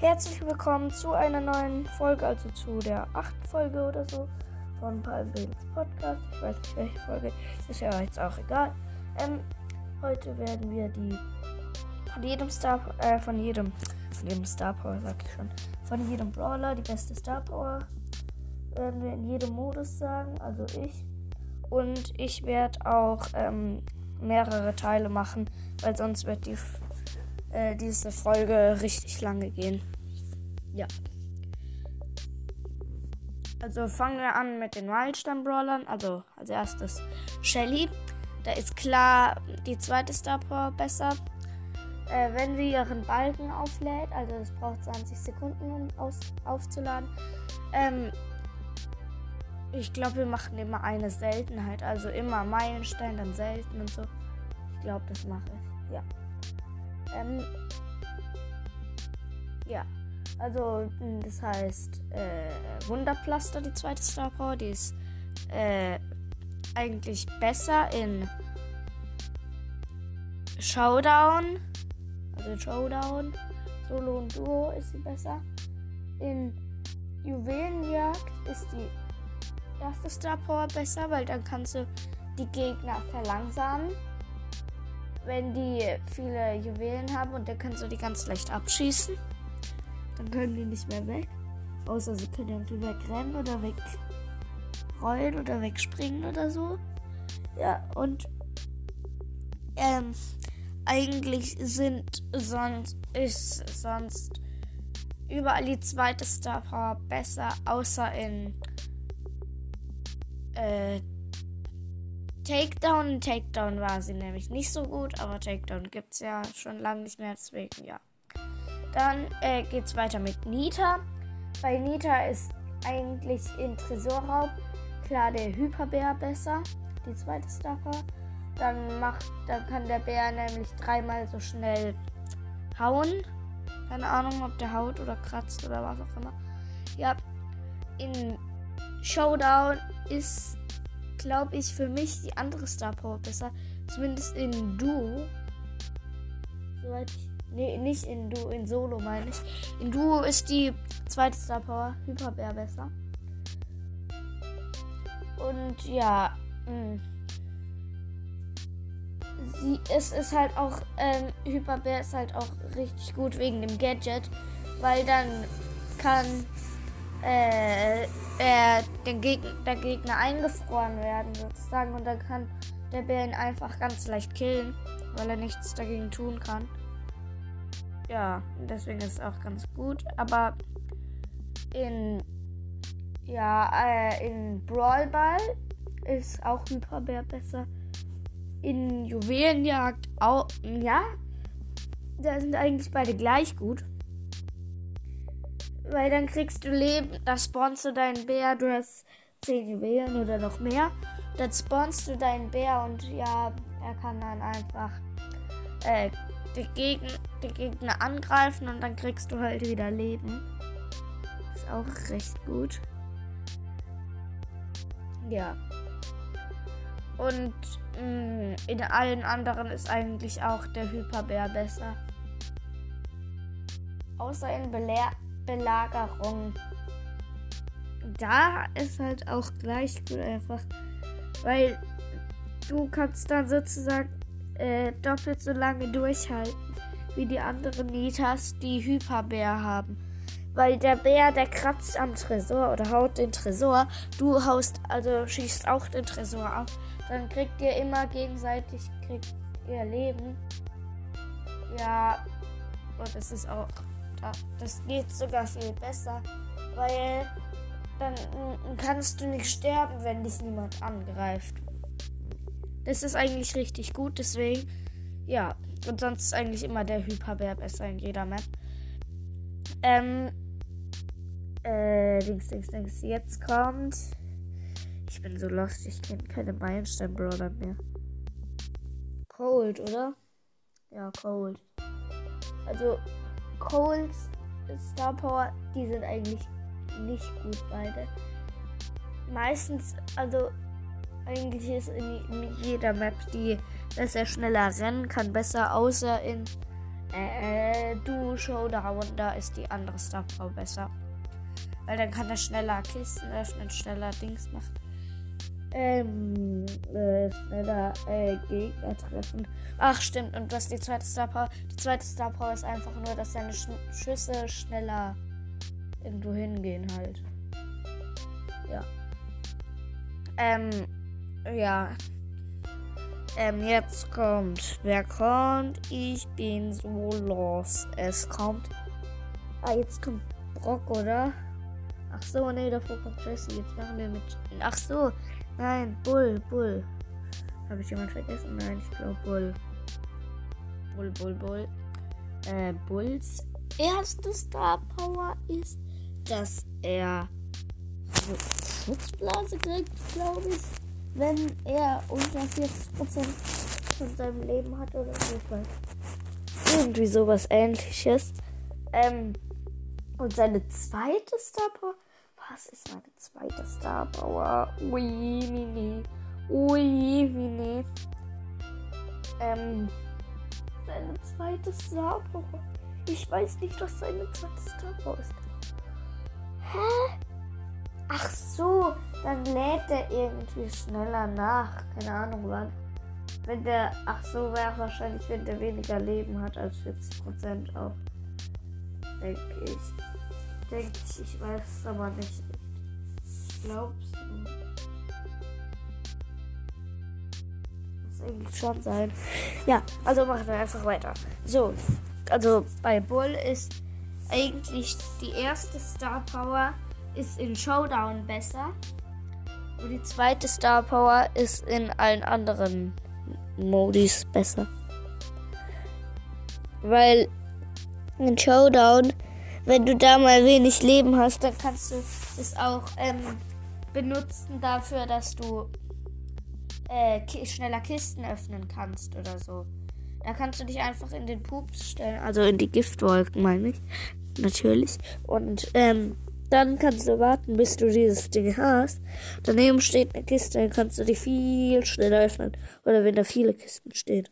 Herzlich willkommen zu einer neuen Folge, also zu der achten Folge oder so von Palmbilds Podcast. Ich weiß nicht welche Folge, ist ja jetzt auch egal. Ähm, heute werden wir die von jedem Star, äh, von jedem, von jedem Star Power, sag ich schon, von jedem Brawler die beste Star Power werden wir in jedem Modus sagen, also ich. Und ich werde auch ähm, mehrere Teile machen, weil sonst wird die äh, diese Folge richtig lange gehen. Ja. Also fangen wir an mit den Wildstein-Brawlern. Also als erstes Shelly. Da ist klar die zweite Star Power besser. Äh, wenn sie ihren Balken auflädt, also es braucht 20 Sekunden, um aus, aufzuladen. Ähm, ich glaube, wir machen immer eine Seltenheit. Also immer Meilenstein, dann selten und so. Ich glaube, das mache ich. Ja. Ähm, ja. Also, das heißt äh, Wunderpflaster, die zweite Star Power. Die ist äh, eigentlich besser in Showdown. Also Showdown. Solo und Duo ist sie besser. In Juwelenjagd ist die erste Star Power besser, weil dann kannst du die Gegner verlangsamen wenn die viele Juwelen haben und dann kannst du die ganz leicht abschießen. Dann können die nicht mehr weg. Außer sie können irgendwie wegrennen oder wegrollen oder wegspringen oder so. Ja, und ähm, eigentlich sind sonst ist sonst überall die zweite Star Power besser, außer in äh, Takedown. Takedown war sie nämlich nicht so gut, aber Takedown gibt es ja schon lange nicht mehr, deswegen ja. Dann äh, es weiter mit Nita. Bei Nita ist eigentlich in Tresorraub klar der Hyperbär besser, die zweite Staffer. Dann macht, dann kann der Bär nämlich dreimal so schnell hauen. Keine Ahnung, ob der haut oder kratzt oder was auch immer. Ja, in Showdown ist glaube ich, für mich die andere Star Power besser. Zumindest in Duo. Soweit ich. Nee, nicht in Duo, in Solo meine ich. In Duo ist die zweite Star Power Hyperbär besser. Und ja, mh. Hm. Sie, es ist halt auch, ähm, Hyperbär ist halt auch richtig gut wegen dem Gadget, weil dann kann äh, äh, den Geg der Gegner eingefroren werden sozusagen und dann kann der Bär ihn einfach ganz leicht killen, weil er nichts dagegen tun kann. Ja, deswegen ist es auch ganz gut. Aber in ja, äh, in Brawl Ball ist auch Hyperbär besser. In Juwelenjagd auch, ja, da sind eigentlich beide gleich gut. Weil dann kriegst du Leben, da spawnst du deinen Bär, du hast 10 Juwelen oder noch mehr. Dann spawnst du deinen Bär und ja, er kann dann einfach äh, die, Gegner, die Gegner angreifen und dann kriegst du halt wieder Leben. Ist auch recht gut. Ja. Und mh, mm, in allen anderen ist eigentlich auch der Hyperbär besser. Außer in Belehr Belagerung. Da ist halt auch gleich gut einfach, weil du kannst dann sozusagen äh, doppelt so lange durchhalten wie die anderen Nitas, die Hyperbär haben. Weil der Bär, der kratzt am Tresor oder haut den Tresor. Du haust, also schießt auch den Tresor ab. Dann kriegt ihr immer gegenseitig, kriegt ihr Leben. Ja, und es ist auch das geht sogar viel besser, weil dann kannst du nicht sterben, wenn dich niemand angreift. Das ist eigentlich richtig gut, deswegen, ja. Und sonst ist eigentlich immer der Hyperbär besser in jeder Map. Ähm, äh, Dings, Dings, Dings. Jetzt kommt. Ich bin so lost, ich kenne keine Meilenstein-Brawler mehr. Cold, oder? Ja, Cold. Also, Coles Star Power, die sind eigentlich nicht gut beide. Meistens, also eigentlich ist in, jeder Map die, dass er schneller rennen kann, besser, außer in äh, du Showdown, da ist die andere Star Power besser. Weil dann kann er schneller Kisten öffnen, schneller Dings machen. Ähm, äh, schneller äh, Gegner treffen. Ach, stimmt. Und was die zweite Star Power? Die zweite Star Power ist einfach nur, dass seine Sch Schüsse schneller irgendwo hingehen halt. Ja. Ähm, ja. Ähm, jetzt kommt. Wer kommt? Ich bin so los. Es kommt. Ah, jetzt kommt Brock, oder? Ach so, nee, davor kommt Jesse. Jetzt machen wir mit. Ach so, nein, Bull, Bull. Habe ich jemand vergessen? Nein, ich glaube Bull. Bull, Bull, Bull. Äh, Bulls erste Star Power ist, dass er Schutzblase kriegt, glaube ich wenn er unter 40% von seinem Leben hat oder so. Irgendwie sowas ähnliches. Ähm, und seine zweite Star Power. Was ist meine zweite Star Power? Ui, mini. Ui, mini. Ähm, seine zweite Star Power. Ich weiß nicht, was seine zweite Star Power ist. Hä? Ach so, dann lädt er irgendwie schneller nach. Keine Ahnung wann. Wenn der, ach so, wäre wahrscheinlich, wenn der weniger Leben hat als 40% auch. Denke ich. Denke ich, ich weiß es aber nicht. Glaubst du? Muss eigentlich schon sein. Ja, also machen wir einfach weiter. So, also bei Bull ist eigentlich die erste Star Power ist in Showdown besser. Und die zweite Star Power ist in allen anderen Modis besser. Weil in Showdown, wenn du da mal wenig Leben hast, dann kannst du es auch ähm, benutzen dafür, dass du äh, schneller Kisten öffnen kannst oder so. Da kannst du dich einfach in den Pups stellen, also in die Giftwolken, meine ich. Natürlich. Und ähm, dann kannst du warten, bis du dieses Ding hast. Daneben steht eine Kiste, dann kannst du die viel schneller öffnen. Oder wenn da viele Kisten stehen.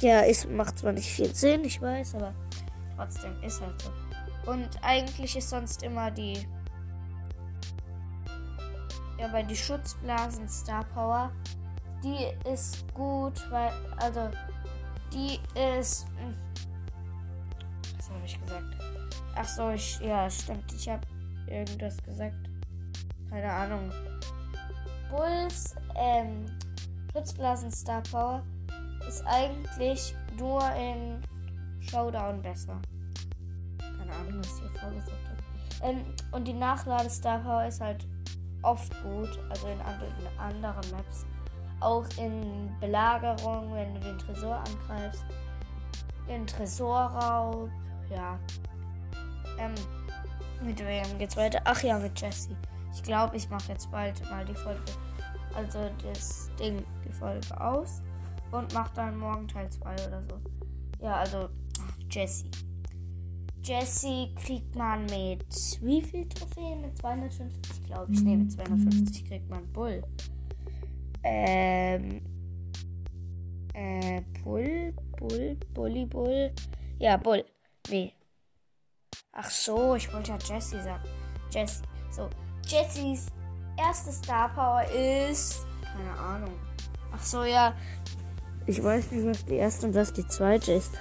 Ja, es macht zwar nicht viel Sinn, ich weiß, aber trotzdem ist halt so. Und eigentlich ist sonst immer die. Ja, bei die Schutzblasen Star Power. Die ist gut, weil. Also. Die ist. Hm, was habe ich gesagt? Ach so, ich, ja, stimmt. Ich habe irgendwas gesagt. Keine Ahnung. Bulls, ähm, Schutzblasen Star Power ist eigentlich nur in Showdown besser. Keine Ahnung, was ich hier vorgesagt habe. Ähm, und die Nachlade Star Power ist halt oft gut, also in, in anderen Maps. Auch in Belagerung, wenn du den Tresor angreifst. In Tresorraub, ja. Ähm, mit wem geht's weiter? Ach ja, mit Jesse. Ich glaube, ich mache jetzt bald mal die Folge, also das Ding, die Folge aus und mache dann morgen Teil 2 oder so. Ja, also Jesse. Jesse kriegt man mit wie viel Trophäen? Mit 250, glaube ich. Ne, mit 250 kriegt man Bull. Ähm. Äh, Bull, Bull, Bully, Bull. Ja, Bull. Nee, Ach so, ich wollte ja Jessie sagen. Jessie. So, Jessies erste Star Power ist. Keine Ahnung. Ach so, ja. Ich weiß nicht, was die erste und was die zweite ist.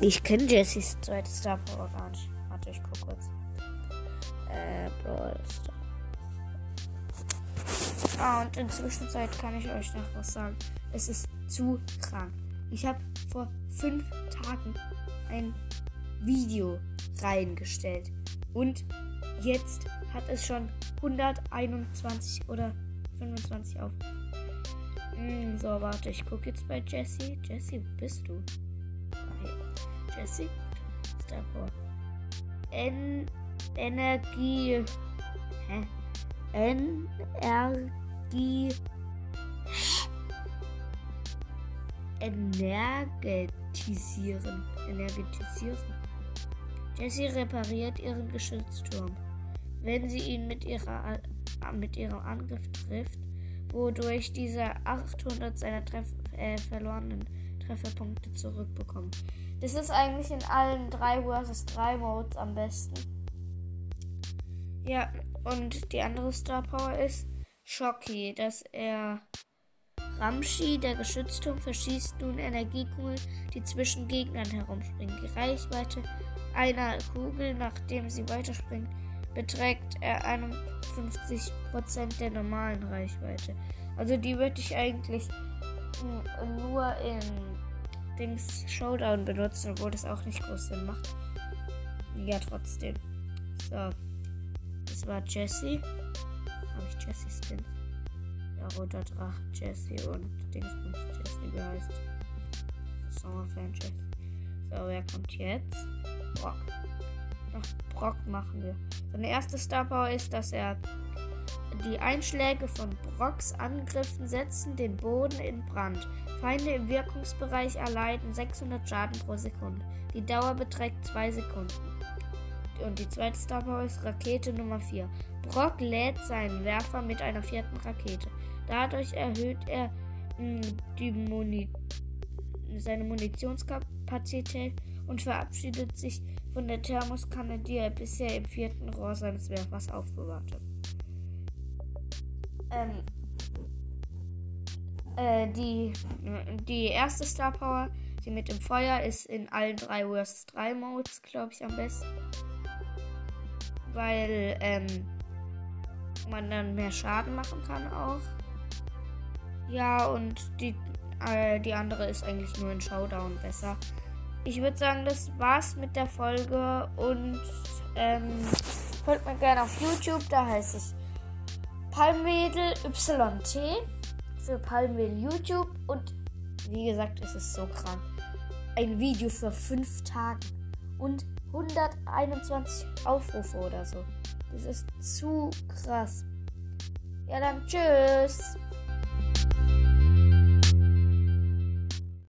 Ich kenne Jessies zweite Star Power gar nicht. Warte, ich guck kurz. Äh, Brawl Star. Ah, und in Zwischenzeit kann ich euch noch was sagen. Es ist zu krank. Ich habe vor fünf Tagen ein Video reingestellt. Und jetzt hat es schon 121 oder 25 auf. Hm, so, warte, ich gucke jetzt bei Jesse. Jesse, wo bist du? Ah, Jesse? Star Power. En Energie. Hä? Energie. Energetisieren. Energetisieren. Jessie repariert ihren Geschützturm. Wenn sie ihn mit, ihrer, mit ihrem Angriff trifft, wodurch dieser 800 seiner Treff, äh, verlorenen Trefferpunkte zurückbekommen. Das ist eigentlich in allen 3 vs 3 Modes am besten. Ja, und die andere Star Power ist Shocky, dass er Ramschi, der Geschützturm, verschießt nun Energiekugeln, die zwischen Gegnern herumspringen. Die Reichweite einer Kugel, nachdem sie weiterspringt, beträgt er 51% der normalen Reichweite. Also die würde ich eigentlich nur in Dings Showdown benutzen, obwohl das auch nicht groß Sinn macht. Ja, trotzdem. So. Das war Jesse. Habe ich Jesse Skin? Roter Drache Jesse und Dingsbums Jesse, wie heißt? Sommerfan Jesse. So, wer kommt jetzt? Brock. Nach Brock machen wir. Seine erste Star Power ist, dass er die Einschläge von Brocks Angriffen setzen den Boden in Brand. Feinde im Wirkungsbereich erleiden 600 Schaden pro Sekunde. Die Dauer beträgt 2 Sekunden. Und die zweite Star Power ist Rakete Nummer 4. Brock lädt seinen Werfer mit einer vierten Rakete. Dadurch erhöht er hm, Muni seine Munitionskapazität und verabschiedet sich von der Thermoskanne, die er bisher im vierten Rohr seines Werfers aufbewahrte. Ähm, äh, die, die erste Star Power, die mit dem Feuer, ist in allen 3 vs 3 Modes, glaube ich, am besten. Weil ähm, man dann mehr Schaden machen kann auch. Ja, und die, äh, die andere ist eigentlich nur in Showdown besser. Ich würde sagen, das war's mit der Folge und ähm, folgt mir gerne auf YouTube, da heiße ich Palmwedel YT für Palmwedel YouTube und wie gesagt, es ist so krank. Ein Video für 5 Tage und 121 Aufrufe oder so. Das ist zu krass. Ja, dann tschüss. thank you